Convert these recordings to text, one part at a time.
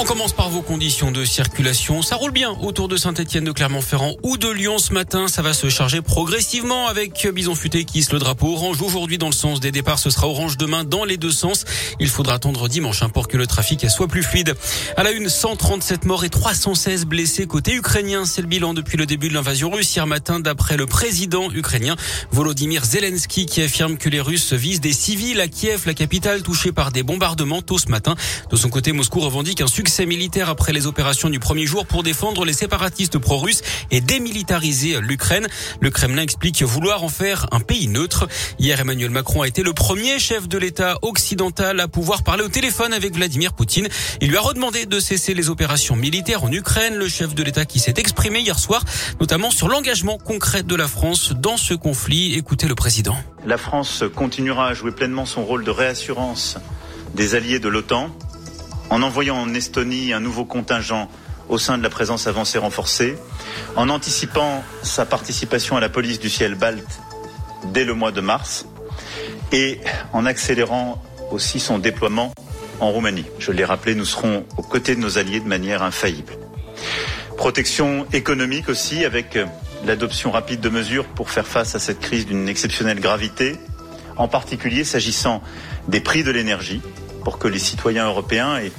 On commence par vos conditions de circulation. Ça roule bien autour de Saint-Etienne, de Clermont-Ferrand ou de Lyon ce matin. Ça va se charger progressivement avec Bison Futé qui hisse le drapeau orange aujourd'hui dans le sens des départs. Ce sera orange demain dans les deux sens. Il faudra attendre dimanche hein, pour que le trafic soit plus fluide. À la une, 137 morts et 316 blessés côté ukrainien. C'est le bilan depuis le début de l'invasion russe hier matin d'après le président ukrainien Volodymyr Zelensky qui affirme que les Russes visent des civils à Kiev, la capitale touchée par des bombardements tôt ce matin. De son côté, Moscou revendique un succès succès militaire après les opérations du premier jour pour défendre les séparatistes pro-russes et démilitariser l'Ukraine. Le Kremlin explique vouloir en faire un pays neutre. Hier, Emmanuel Macron a été le premier chef de l'État occidental à pouvoir parler au téléphone avec Vladimir Poutine. Il lui a redemandé de cesser les opérations militaires en Ukraine. Le chef de l'État qui s'est exprimé hier soir, notamment sur l'engagement concret de la France dans ce conflit. Écoutez le président. La France continuera à jouer pleinement son rôle de réassurance des alliés de l'OTAN en envoyant en Estonie un nouveau contingent au sein de la présence avancée renforcée, en anticipant sa participation à la police du ciel balte dès le mois de mars et en accélérant aussi son déploiement en Roumanie. Je l'ai rappelé, nous serons aux côtés de nos alliés de manière infaillible. Protection économique aussi avec l'adoption rapide de mesures pour faire face à cette crise d'une exceptionnelle gravité, en particulier s'agissant des prix de l'énergie pour que les citoyens européens et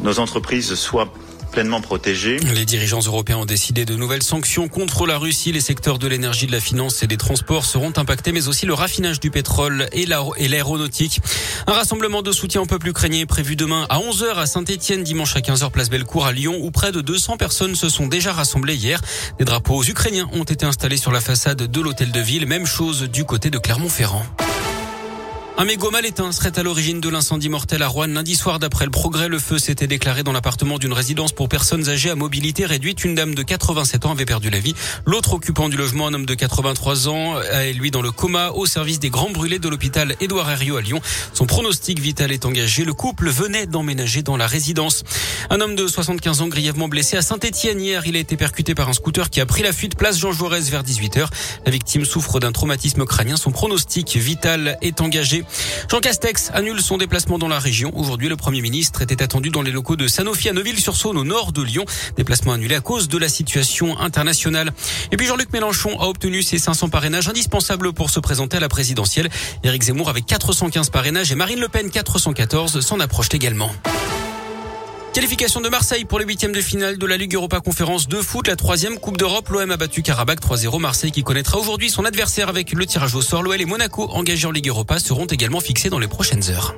nos entreprises soient pleinement protégés. Les dirigeants européens ont décidé de nouvelles sanctions contre la Russie. Les secteurs de l'énergie, de la finance et des transports seront impactés, mais aussi le raffinage du pétrole et l'aéronautique. Un rassemblement de soutien au peuple ukrainien est prévu demain à 11h à Saint-Etienne, dimanche à 15h place Bellecour à Lyon, où près de 200 personnes se sont déjà rassemblées hier. Des drapeaux ukrainiens ont été installés sur la façade de l'hôtel de ville. Même chose du côté de Clermont-Ferrand. Un mégot mal éteint serait à l'origine de l'incendie mortel à Rouen lundi soir. D'après le progrès, le feu s'était déclaré dans l'appartement d'une résidence pour personnes âgées à mobilité réduite. Une dame de 87 ans avait perdu la vie. L'autre occupant du logement, un homme de 83 ans, est lui dans le coma au service des grands brûlés de l'hôpital Édouard Herriot à Lyon. Son pronostic vital est engagé. Le couple venait d'emménager dans la résidence. Un homme de 75 ans grièvement blessé à Saint-Etienne hier. Il a été percuté par un scooter qui a pris la fuite place Jean Jaurès vers 18h. La victime souffre d'un traumatisme crânien. Son pronostic vital est engagé. Jean Castex annule son déplacement dans la région. Aujourd'hui, le Premier ministre était attendu dans les locaux de Sanofi à Neuville-sur-Saône au nord de Lyon. Déplacement annulé à cause de la situation internationale. Et puis Jean-Luc Mélenchon a obtenu ses 500 parrainages indispensables pour se présenter à la présidentielle. Éric Zemmour avec 415 parrainages et Marine Le Pen 414 s'en approche également. Qualification de Marseille pour les huitièmes de finale de la Ligue Europa Conférence de foot, la troisième Coupe d'Europe. L'OM a battu Karabakh 3-0. Marseille qui connaîtra aujourd'hui son adversaire avec le tirage au sort. L'OL et Monaco engagés en Ligue Europa seront également fixés dans les prochaines heures.